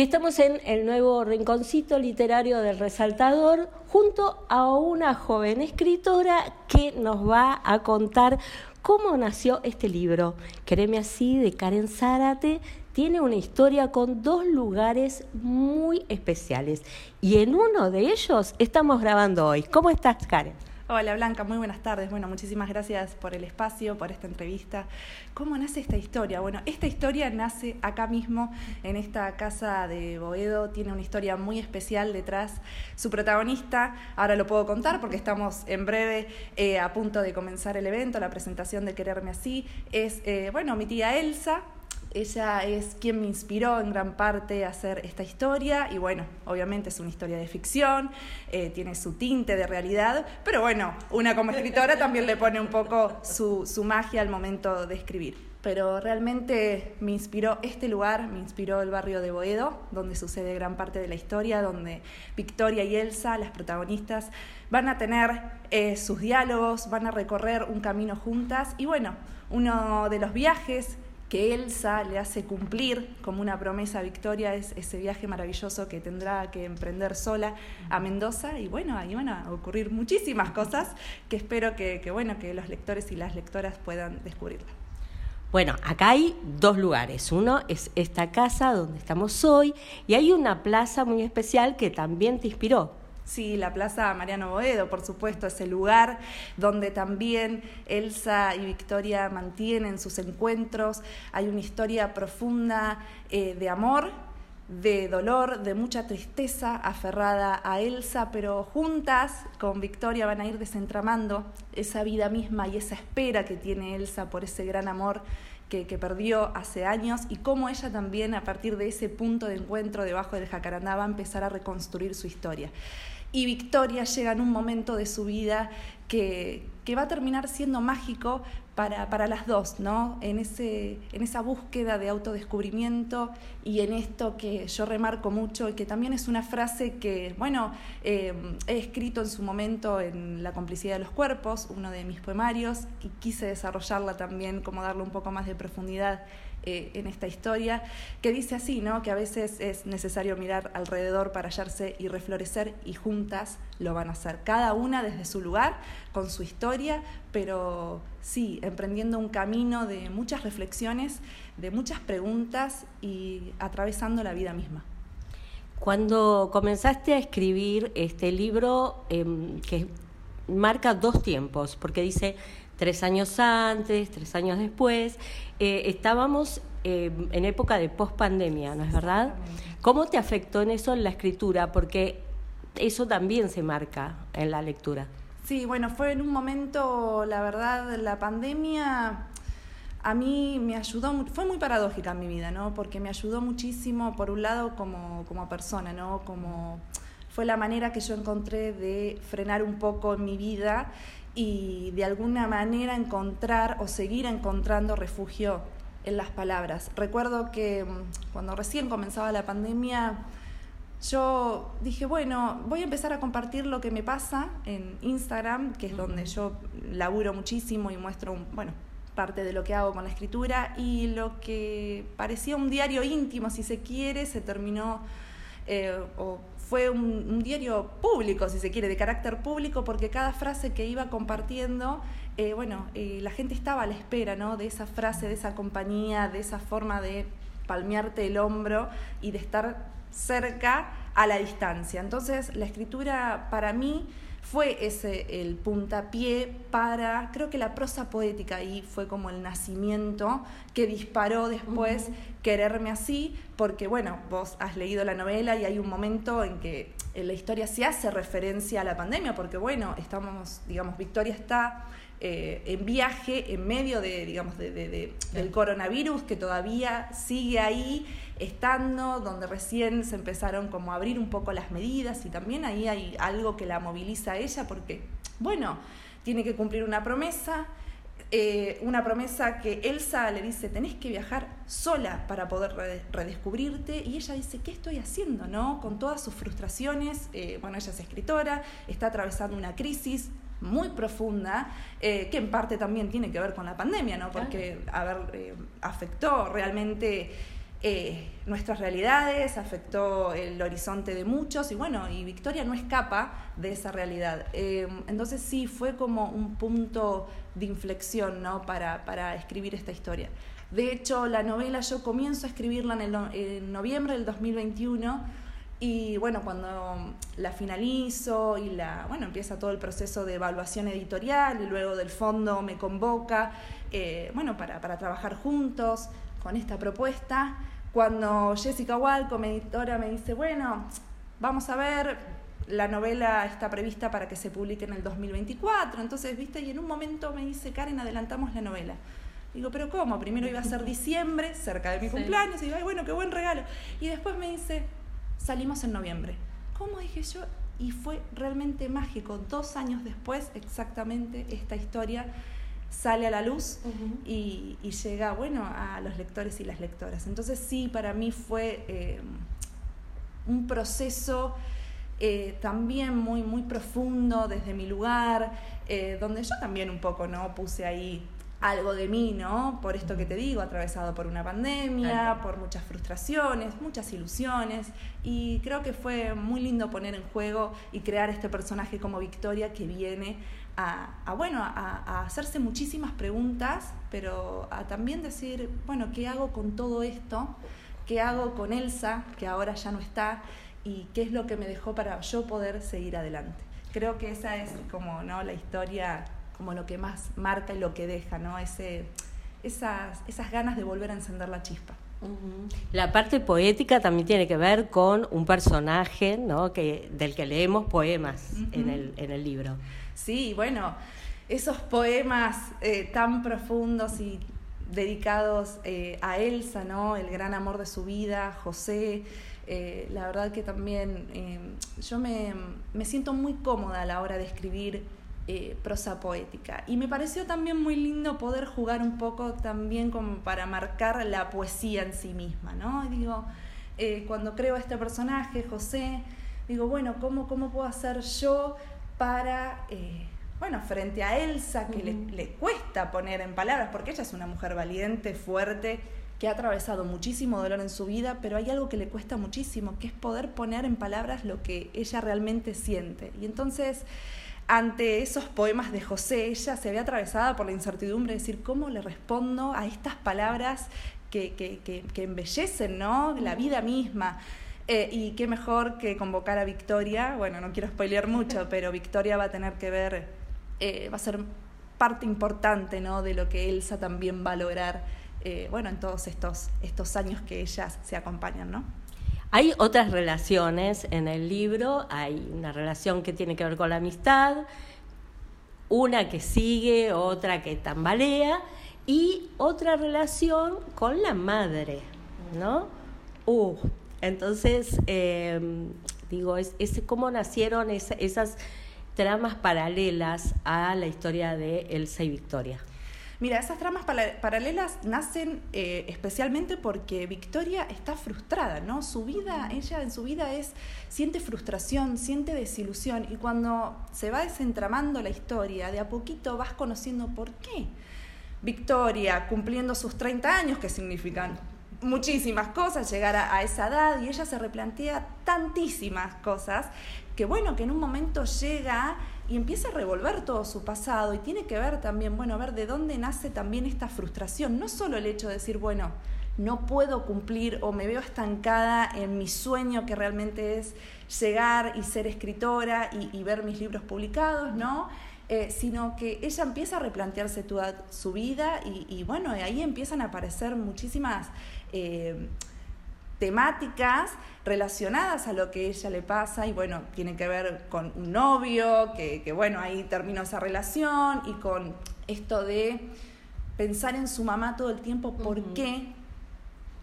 Y estamos en el nuevo rinconcito literario del Resaltador junto a una joven escritora que nos va a contar cómo nació este libro. Quereme así de Karen Zárate tiene una historia con dos lugares muy especiales y en uno de ellos estamos grabando hoy. ¿Cómo estás, Karen? Hola Blanca, muy buenas tardes. Bueno, muchísimas gracias por el espacio, por esta entrevista. ¿Cómo nace esta historia? Bueno, esta historia nace acá mismo, en esta casa de Boedo. Tiene una historia muy especial detrás. Su protagonista, ahora lo puedo contar porque estamos en breve eh, a punto de comenzar el evento, la presentación de Quererme Así, es, eh, bueno, mi tía Elsa, ella es quien me inspiró en gran parte a hacer esta historia y bueno, obviamente es una historia de ficción, eh, tiene su tinte de realidad, pero bueno, una como escritora también le pone un poco su, su magia al momento de escribir. Pero realmente me inspiró este lugar, me inspiró el barrio de Boedo, donde sucede gran parte de la historia, donde Victoria y Elsa, las protagonistas, van a tener eh, sus diálogos, van a recorrer un camino juntas y bueno, uno de los viajes que Elsa le hace cumplir como una promesa Victoria es ese viaje maravilloso que tendrá que emprender sola a Mendoza y bueno, ahí van a ocurrir muchísimas cosas que espero que, bueno, que los lectores y las lectoras puedan descubrirla. Bueno, acá hay dos lugares. Uno es esta casa donde estamos hoy y hay una plaza muy especial que también te inspiró. Sí, la Plaza Mariano Boedo, por supuesto, es el lugar donde también Elsa y Victoria mantienen sus encuentros. Hay una historia profunda eh, de amor, de dolor, de mucha tristeza aferrada a Elsa, pero juntas con Victoria van a ir desentramando esa vida misma y esa espera que tiene Elsa por ese gran amor que, que, perdió hace años y cómo ella también a partir de ese punto de encuentro debajo del jacarandá va a empezar a reconstruir su historia y Victoria llega en un momento de su vida que, va a terminar siendo mágico para, para, las dos, ¿no? En, ese, en esa búsqueda de autodescubrimiento y en esto que yo remarco mucho y que también es una frase que, bueno, eh, he escrito en su momento en La complicidad de los cuerpos, uno de mis poemarios, y quise desarrollarla también, como darle un poco más de profundidad eh, en esta historia, que dice así, ¿no? que a veces es necesario mirar alrededor para hallarse y reflorecer y juntas lo van a hacer, cada una desde su lugar, con su historia, pero sí, emprendiendo un camino de muchas reflexiones, de muchas preguntas y atravesando la vida misma. Cuando comenzaste a escribir este libro, em, que marca dos tiempos, porque dice tres años antes, tres años después, eh, estábamos eh, en época de pospandemia, ¿no es verdad? ¿Cómo te afectó en eso en la escritura? Porque eso también se marca en la lectura. Sí, bueno, fue en un momento, la verdad, la pandemia a mí me ayudó, fue muy paradójica en mi vida, ¿no? Porque me ayudó muchísimo, por un lado, como, como persona, ¿no? Como fue la manera que yo encontré de frenar un poco mi vida y de alguna manera encontrar o seguir encontrando refugio en las palabras. Recuerdo que mm, cuando recién comenzaba la pandemia, yo dije, bueno, voy a empezar a compartir lo que me pasa en Instagram, que es donde yo laburo muchísimo y muestro, bueno, parte de lo que hago con la escritura, y lo que parecía un diario íntimo, si se quiere, se terminó eh, o fue un, diario público, si se quiere, de carácter público, porque cada frase que iba compartiendo, eh, bueno, eh, la gente estaba a la espera, ¿no? De esa frase, de esa compañía, de esa forma de palmearte el hombro y de estar cerca a la distancia. Entonces, la escritura para mí fue ese el puntapié para, creo que la prosa poética ahí fue como el nacimiento que disparó después quererme así, porque bueno, vos has leído la novela y hay un momento en que en la historia se hace referencia a la pandemia, porque bueno, estamos, digamos, Victoria está eh, en viaje en medio de, digamos, de, del coronavirus que todavía sigue ahí estando, donde recién se empezaron como a abrir un poco las medidas y también ahí hay algo que la moviliza a ella porque, bueno, tiene que cumplir una promesa, eh, una promesa que Elsa le dice, tenés que viajar sola para poder redescubrirte, y ella dice, ¿qué estoy haciendo? ¿no? Con todas sus frustraciones, eh, bueno, ella es escritora, está atravesando una crisis, muy profunda, eh, que en parte también tiene que ver con la pandemia, ¿no? Porque, a ver, eh, afectó realmente eh, nuestras realidades, afectó el horizonte de muchos y bueno, y Victoria no escapa de esa realidad. Entonces sí, fue como un punto de inflexión ¿no? para, para escribir esta historia. De hecho, la novela yo comienzo a escribirla en, el, en noviembre del 2021 y bueno, cuando la finalizo y la, bueno, empieza todo el proceso de evaluación editorial y luego del fondo me convoca, eh, bueno, para, para trabajar juntos con esta propuesta. Cuando Jessica Wall, como editora, me dice, bueno, vamos a ver, la novela está prevista para que se publique en el 2024, entonces, viste, y en un momento me dice, Karen, adelantamos la novela. Digo, pero ¿cómo? Primero iba a ser diciembre, cerca de mi cumpleaños, y digo, ay, bueno, qué buen regalo. Y después me dice, salimos en noviembre. ¿Cómo dije yo? Y fue realmente mágico. Dos años después, exactamente, esta historia sale a la luz y, llega, bueno, a los lectores y las lectoras. Entonces sí, para mí fue eh, un proceso eh, también muy, muy profundo desde mi lugar, eh, donde yo también un poco, ¿no? Puse ahí algo de mí, ¿no? Por esto que te digo, atravesado por una pandemia, por muchas frustraciones, muchas ilusiones, y creo que fue muy lindo poner en juego y crear este personaje como Victoria que viene a, bueno, a, hacerse muchísimas preguntas, pero a también decir, bueno, ¿qué hago con todo esto? ¿Qué hago con Elsa, que ahora ya no está? ¿Y qué es lo que me dejó para yo poder seguir adelante? Creo que esa es como ¿no? la historia, como lo que más marca y lo que deja, ¿no? Ese, esas, esas ganas de volver a encender la chispa. La parte poética también tiene que ver con un personaje ¿no? que, del que leemos poemas en, el, en el libro. Sí, bueno, esos poemas eh, tan profundos y dedicados eh, a Elsa, ¿no? El gran amor de su vida, José. Eh, la verdad que también yo me, me, siento muy cómoda a la hora de escribir prosa poética. Y me pareció también muy lindo poder jugar un poco también como para marcar la poesía en sí misma, ¿no? digo, cuando creo a este personaje, José, digo, bueno, ¿cómo, cómo puedo hacer yo para, eh, bueno, frente a Elsa, que le, cuesta poner en palabras, porque ella es una mujer valiente, fuerte, que ha atravesado muchísimo dolor en su vida, pero hay algo que le cuesta muchísimo, que es poder poner en palabras lo que ella realmente siente. Y entonces, ante esos poemas de José, ella se ve atravesada por la incertidumbre de decir, ¿cómo le respondo a estas palabras que, que, que, que embellecen ¿no? la vida misma? Eh, y qué mejor que convocar a Victoria. Bueno, no quiero spoilear mucho, pero Victoria va a tener que ver, eh, va a ser parte importante ¿no? de lo que Elsa también va a lograr eh, bueno, en todos estos, estos años que ellas se acompañan. ¿no? Hay otras relaciones en el libro, hay una relación que tiene que ver con la amistad, una que sigue, otra que tambalea y otra relación con la madre, ¿no? Uh, entonces, em, digo, es, cómo nacieron esas tramas paralelas a la historia de Elsa y Victoria. Mira, esas tramas paralelas nacen eh, especialmente porque Victoria está frustrada, ¿no? Su vida, ella en su vida es, siente frustración, siente desilusión y cuando se va desentramando la historia, de a poquito vas conociendo por qué. Victoria, cumpliendo sus 30 años, que significan muchísimas cosas, llegar a, esa edad y ella se replantea tantísimas cosas que bueno, que en un momento llega y empieza a revolver todo su pasado y tiene que ver también, bueno, a ver de dónde nace también esta frustración, no solo el hecho de decir, bueno, no puedo cumplir o me veo estancada en mi sueño que realmente es llegar y ser escritora y, ver mis libros publicados, ¿no? Eh, sino que ella empieza a replantearse toda su vida y, y bueno, ahí empiezan a aparecer muchísimas eh, temáticas relacionadas a lo que ella le pasa y bueno, tiene que ver con un novio, que, bueno, ahí terminó esa relación y con esto de pensar en su mamá todo el tiempo, ¿por qué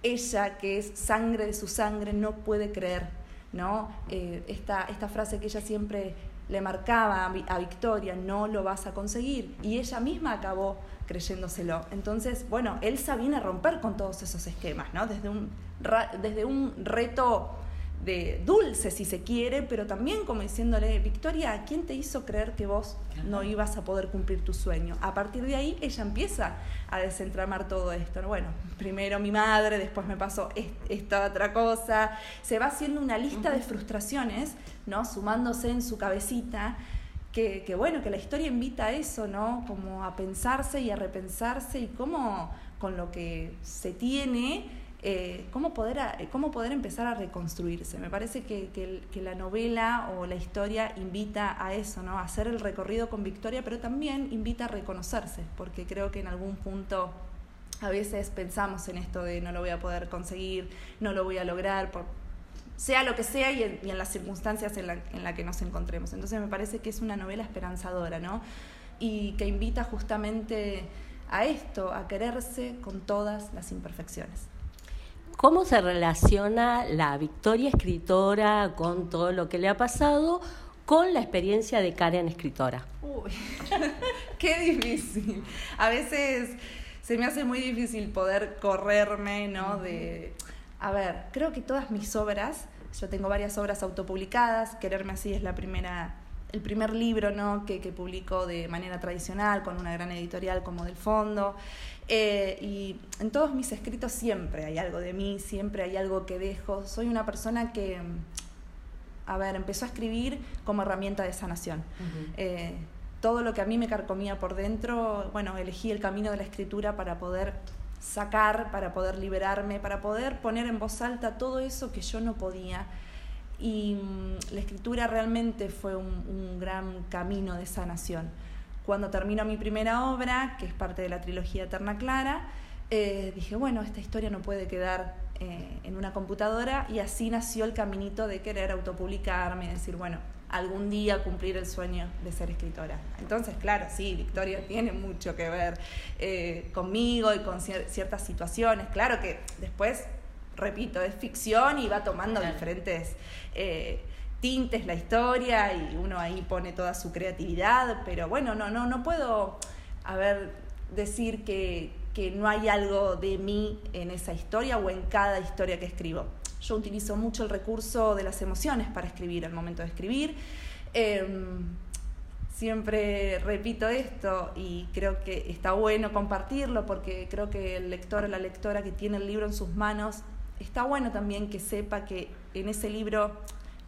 ella, que es sangre de su sangre, no puede creer? ¿no? Eh, esta, esta frase que ella siempre le marcaba a Victoria, no lo vas a conseguir, y ella misma acabó creyéndoselo. Entonces, bueno, Elsa viene a romper con todos esos esquemas, ¿no? Desde un, desde un reto de dulce si se quiere, pero también como diciéndole, Victoria, ¿quién te hizo creer que vos no ibas a poder cumplir tu sueño? A partir de ahí ella empieza a desentramar todo esto. Bueno, primero mi madre, después me pasó esta otra cosa, se va haciendo una lista de frustraciones, ¿no? Sumándose en su cabecita. Que, que, bueno, que la historia invita a eso, ¿no? Como a pensarse y a repensarse y cómo con lo que se tiene eh, cómo, poder cómo poder empezar a reconstruirse. Me parece que, que, la novela o la historia invita a eso, ¿no? a hacer el recorrido con Victoria, pero también invita a reconocerse, porque creo que en algún punto a veces pensamos en esto de no lo voy a poder conseguir, no lo voy a lograr, por, sea lo que sea y en, las circunstancias en las en la que nos encontremos. Entonces me parece que es una novela esperanzadora, ¿no? Y que invita justamente a esto, a quererse con todas las imperfecciones. ¿Cómo se relaciona la Victoria escritora con todo lo que le ha pasado con la experiencia de Karen escritora? Uy, qué difícil. A veces se me hace muy difícil poder correrme, ¿no? De, a ver, creo que todas mis obras, yo tengo varias obras autopublicadas, Quererme así es la primera el primer libro ¿no? que, que publico de manera tradicional, con una gran editorial como Del Fondo. Eh, y en todos mis escritos siempre hay algo de mí, siempre hay algo que dejo. Soy una persona que, a ver, empezó a escribir como herramienta de sanación. Eh, todo lo que a mí me carcomía por dentro, bueno, elegí el camino de la escritura para poder sacar, para poder liberarme, para poder poner en voz alta todo eso que yo no podía y mm, la escritura realmente fue un, gran camino de sanación. Cuando termino mi primera obra, que es parte de la trilogía Eterna Clara, eh, dije, bueno, esta historia no puede quedar eh, en una computadora y así nació el caminito de querer autopublicarme, decir, bueno, algún día cumplir el sueño de ser escritora. Entonces, claro, sí, Victoria tiene mucho que ver eh, conmigo y con ciertas situaciones. Claro que después repito, es ficción y va tomando diferentes eh, tintes la historia y uno ahí pone toda su creatividad, pero bueno, no, no, no puedo, a ver, decir que, que no hay algo de mí en esa historia o en cada historia que escribo. Yo utilizo mucho el recurso de las emociones para escribir, al momento de escribir. Em, siempre repito esto y creo que está bueno compartirlo porque creo que el lector o la lectora que tiene el libro en sus manos está bueno también que sepa que en ese libro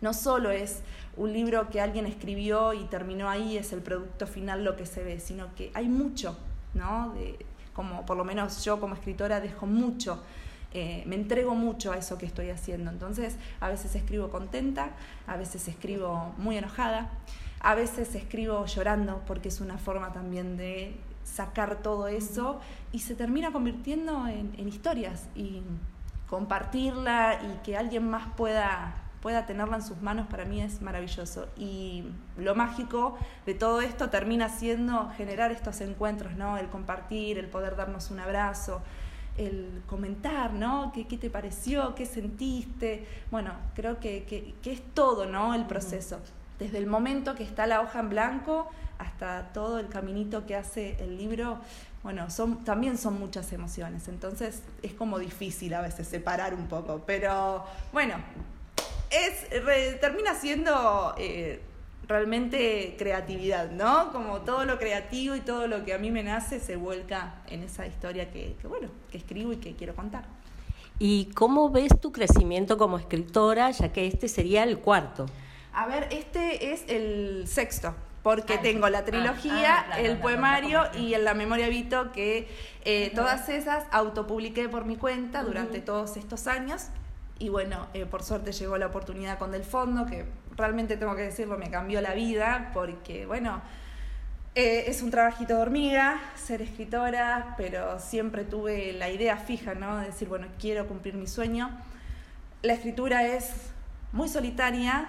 no solo es un libro que alguien escribió y terminó ahí, es el producto final lo que se ve, sino que hay mucho, ¿no? De, como por lo menos yo como escritora dejo mucho, eh, me entrego mucho a eso que estoy haciendo. Entonces, a veces escribo contenta, a veces escribo muy enojada, a veces escribo llorando, porque es una forma también de sacar todo eso y se termina convirtiendo en, en historias. Y compartirla y que alguien más pueda, pueda tenerla en sus manos para mí es maravilloso. Y lo mágico de todo esto termina siendo generar estos encuentros, ¿no? El compartir, el poder darnos un abrazo, el comentar, ¿no? ¿Qué, qué te pareció? ¿Qué sentiste? Bueno, creo que, que, que es todo, ¿no? El proceso. Desde el momento que está la hoja en blanco hasta todo el caminito que hace el libro, bueno, son, también son muchas emociones, entonces es como difícil a veces separar un poco, pero bueno, es, termina siendo eh, realmente creatividad, ¿no? Como todo lo creativo y todo lo que a mí me nace se vuelca en esa historia que, que bueno, que escribo y que quiero contar. ¿Y cómo ves tu crecimiento como escritora, ya que este sería el cuarto? A ver, este es el sexto porque ah, tengo la ah, trilogía, ah, el poemario y en la memoria Vito, que eh, todas esas autopubliqué por mi cuenta durante todos estos años. Y bueno, eh, por suerte llegó la oportunidad con Del Fondo, que realmente tengo que decirlo, me cambió la vida, porque bueno, eh, es un trabajito de hormiga ser escritora, pero siempre tuve la idea fija, ¿no? De decir, bueno, quiero cumplir mi sueño. La escritura es muy solitaria,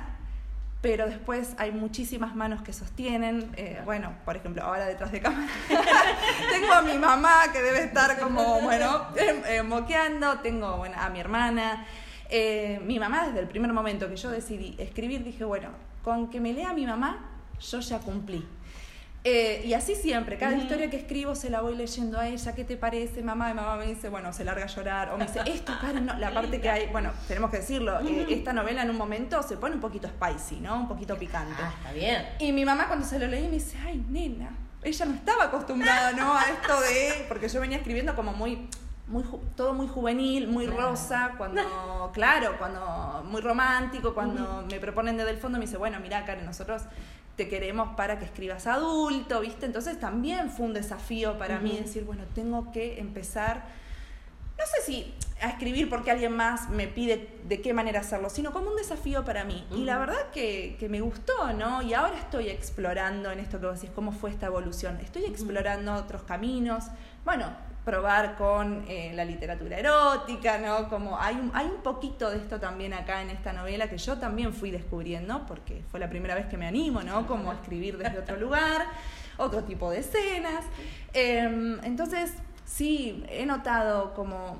pero después hay muchísimas manos que sostienen. Eh, bueno, por ejemplo, ahora detrás de cámara tengo a mi mamá que debe estar como, bueno, eh, moqueando, tengo bueno, a mi hermana. Eh, mi mamá, desde el primer momento que yo decidí escribir, dije, bueno, con que me lea mi mamá, yo ya cumplí. Eh, y así siempre, cada historia que escribo se la voy leyendo a ella, ¿qué te parece, mamá? Y mamá me dice, bueno, se larga a llorar, o me dice, esto, Karen, no, la parte que hay, bueno, tenemos que decirlo, eh, esta novela en un momento se pone un poquito spicy, ¿no? Un poquito picante. Ah, está bien. Y mi mamá cuando se lo leí me dice, ay, nena, ella no estaba acostumbrada, ¿no? A esto de, porque yo venía escribiendo como muy muy todo muy juvenil, muy rosa, cuando, claro, cuando muy romántico, cuando me proponen desde el fondo me dice, bueno, mira, Karen, nosotros te queremos para que escribas adulto, ¿viste? Entonces también fue un desafío para mí decir, bueno, tengo que empezar, no sé si a escribir porque alguien más me pide de qué manera hacerlo, sino como un desafío para mí. Y la verdad que, que, me gustó, ¿no? Y ahora estoy explorando en esto que vos decís, cómo fue esta evolución. Estoy explorando otros caminos. Bueno, probar con eh, la literatura erótica, ¿no? Como hay un, hay un poquito de esto también acá en esta novela que yo también fui descubriendo, porque fue la primera vez que me animo, ¿no? Como a escribir desde otro lugar, otro tipo de escenas. Em, entonces, sí, he notado como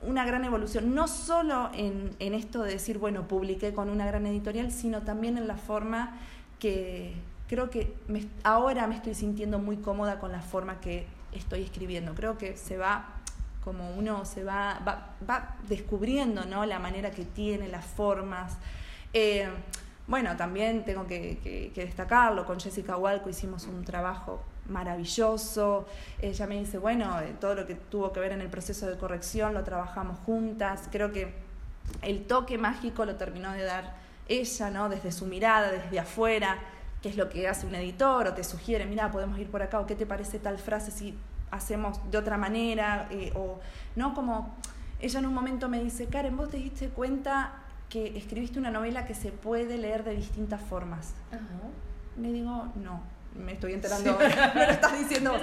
una gran evolución, no solo en, en esto de decir, bueno, publiqué con una gran editorial, sino también en la forma que creo que ahora me estoy sintiendo muy cómoda con la forma que estoy escribiendo. Creo que se va, como uno se va, va, descubriendo ¿no? la manera que tiene, las formas. Eh, bueno, también tengo que, destacarlo, con Jessica Walco hicimos un trabajo maravilloso. Ella me dice, bueno, eh, todo lo que tuvo que ver en el proceso de corrección lo trabajamos juntas. Creo que el toque mágico lo terminó de dar ella, ¿no? Desde su mirada, desde afuera qué es lo que hace un editor o te sugiere, mira, podemos ir por acá o qué te parece tal frase si hacemos de otra manera eh, o no como ella en un momento me dice, Karen, vos te diste cuenta que escribiste una novela que se puede leer de distintas formas. Me digo, no, me estoy enterando me lo estás diciendo.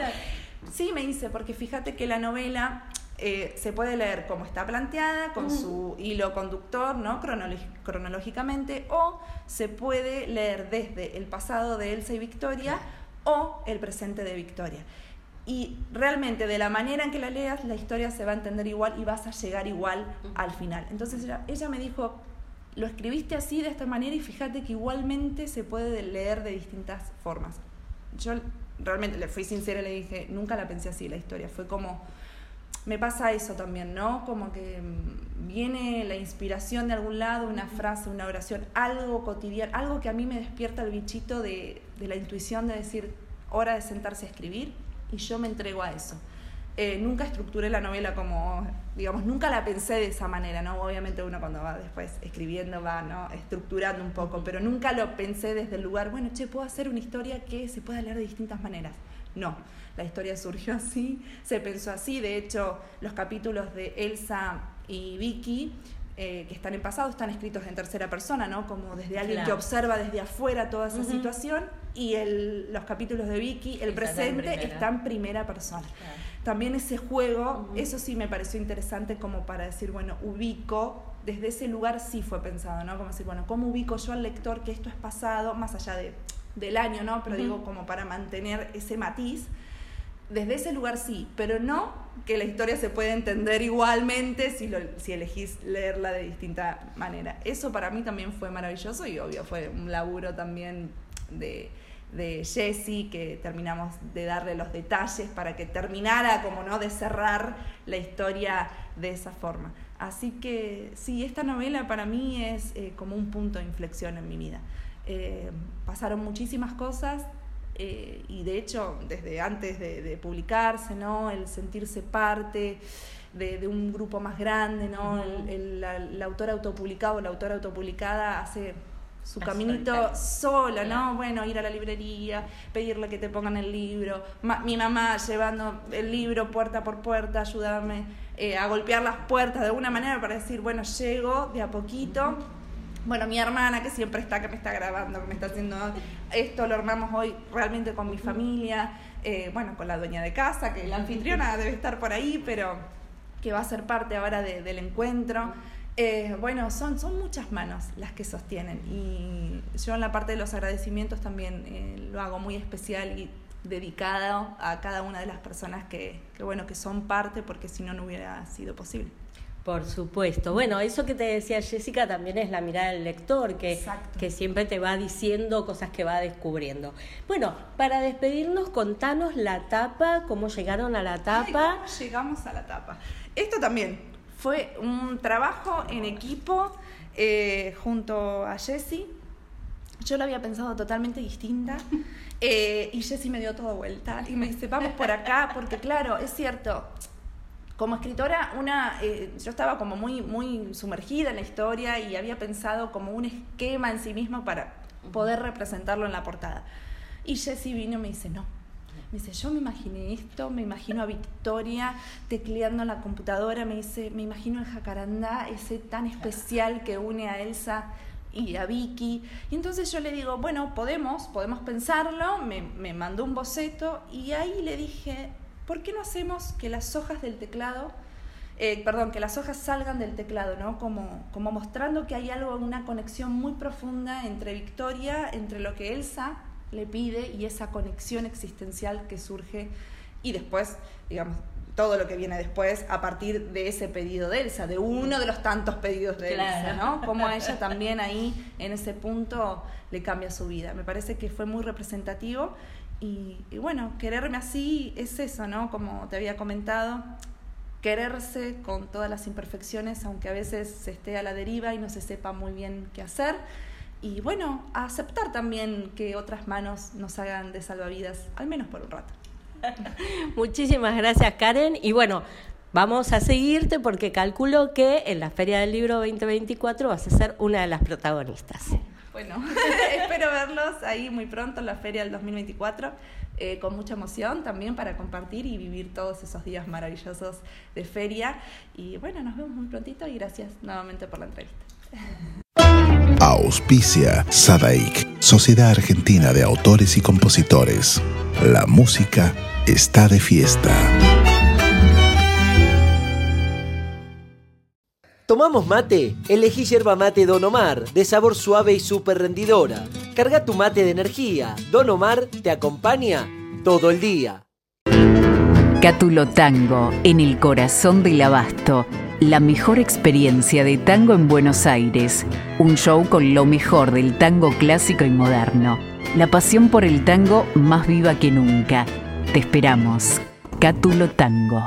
Sí, me dice, porque fíjate que la novela eh, se puede leer como está planteada, con su hilo conductor, ¿no? cronológicamente, o se puede leer desde el pasado de Elsa y Victoria o el presente de Victoria. Y realmente de la manera en que la leas, la historia se va a entender igual y vas a llegar igual al final. Entonces ella, ella me dijo, lo escribiste así, de esta manera, y fíjate que igualmente se puede leer de distintas formas. Yo realmente le fui sincera y le dije, nunca la pensé así la historia, fue como me pasa eso también, ¿no? Como que mm, viene la inspiración de algún lado, una frase, una oración, algo cotidiano, algo que a mí me despierta el bichito de, la intuición de decir, hora de sentarse a escribir, y yo me entrego a eso. Eh, nunca estructuré la novela como, digamos, nunca la pensé de esa manera, ¿no? Obviamente uno cuando va después escribiendo va, ¿no? Estructurando un poco, pero nunca lo pensé desde el lugar, bueno, che, puedo hacer una historia que se pueda leer de distintas maneras. No, la historia surgió así, se pensó así, de hecho los capítulos de Elsa y Vicky eh, que están en pasado están escritos en tercera persona, ¿no? Como desde alguien que observa desde afuera toda esa situación. Y el, los capítulos de Vicky, el presente, está en primera persona. También ese juego, eso sí me pareció interesante como para decir, bueno, ubico, desde ese lugar sí fue pensado, ¿no? Como decir, bueno, ¿cómo ubico yo al lector que esto es pasado, más allá de, del año, ¿no? Pero digo, como para mantener ese matiz desde ese lugar sí, pero no que la historia se puede entender igualmente si, si elegís leerla de distinta manera. Eso para mí también fue maravilloso y obvio fue un laburo también de, de Jessie que terminamos de darle los detalles para que terminara como no de cerrar la historia de esa forma. Así que sí, esta novela para mí es eh, como un punto de inflexión en mi vida. Eh, pasaron muchísimas cosas, eh, y de hecho desde antes de, publicarse, ¿no? El sentirse parte de, un grupo más grande, ¿no? el, la, autora autopublicado, la autora autopublicada hace su caminito sola, ¿no? Bueno, ir a la librería, pedirle que te pongan el libro, mi mamá llevando el libro puerta por puerta, ayudarme eh, a golpear las puertas de alguna manera para decir, bueno, llego de a poquito. Bueno, mi hermana que siempre está, que me está grabando, que me está haciendo esto, lo armamos hoy realmente con mi familia, eh, bueno, con la dueña de casa, que la anfitriona debe estar por ahí, pero que va a ser parte ahora del encuentro. Eh, bueno, son, son muchas manos las que sostienen y yo en la parte de los agradecimientos también eh, lo hago muy especial y dedicado a cada una de las personas que, que, bueno, que son parte porque si no, no hubiera sido posible Por supuesto. Bueno, eso que te decía Jessica también es la mirada del lector, que, que siempre te va diciendo cosas que va descubriendo. Bueno, para despedirnos, contanos la tapa, cómo llegaron a la tapa. ¿cómo llegamos a la tapa. Esto también fue un trabajo en equipo eh, junto a Jessie. Yo lo había pensado totalmente distinta. Eh, y Jessie me dio toda vuelta y me dice, vamos por acá, porque claro, es cierto, como escritora, una, eh, yo estaba como muy, muy sumergida en la historia y había pensado como un esquema en sí mismo para poder representarlo en la portada. Y Jessie vino y me dice, no. Me dice, yo me imaginé esto, me imagino a Victoria tecleando en la computadora, me dice, me imagino el jacarandá, ese tan especial que une a Elsa y a Vicky. Y entonces yo le digo, bueno, podemos, podemos pensarlo, me, me mandó un boceto y ahí le dije, ¿por qué no hacemos que las hojas del teclado, eh, perdón, que las hojas salgan del teclado, ¿no? Como, como mostrando que hay algo, una conexión muy profunda entre Victoria, entre lo que Elsa le pide y esa conexión existencial que surge y después, digamos, todo lo que viene después a partir de ese pedido de Elsa, de uno de los tantos pedidos de Elsa, ¿no? Como a ella también ahí, en ese punto, le cambia su vida. Me parece que fue muy representativo y, bueno, quererme así es eso, ¿no? Como te había comentado, quererse con todas las imperfecciones, aunque a veces se esté a la deriva y no se sepa muy bien qué hacer. Y bueno, aceptar también que otras manos nos hagan de salvavidas, al menos por un rato. Muchísimas gracias, Karen. Y bueno, vamos a seguirte porque calculo que en la Feria del Libro 2024 vas a ser una de las protagonistas. Bueno, espero verlos ahí muy pronto en la feria del 2024, eh, con mucha emoción también para compartir y vivir todos esos días maravillosos de feria. Y bueno, nos vemos muy prontito y gracias nuevamente por la entrevista. Auspicia Sadaik, Sociedad Argentina de Autores y Compositores. La música está de fiesta. ¿Tomamos mate? Elegí yerba mate Don Omar, de sabor suave y súper rendidora. Carga tu mate de energía. Don Omar te acompaña todo el día. Cátulo Tango, en el corazón del abasto. La mejor experiencia de tango en Buenos Aires. Un show con lo mejor del tango clásico y moderno. La pasión por el tango más viva que nunca. Te esperamos. Cátulo Tango.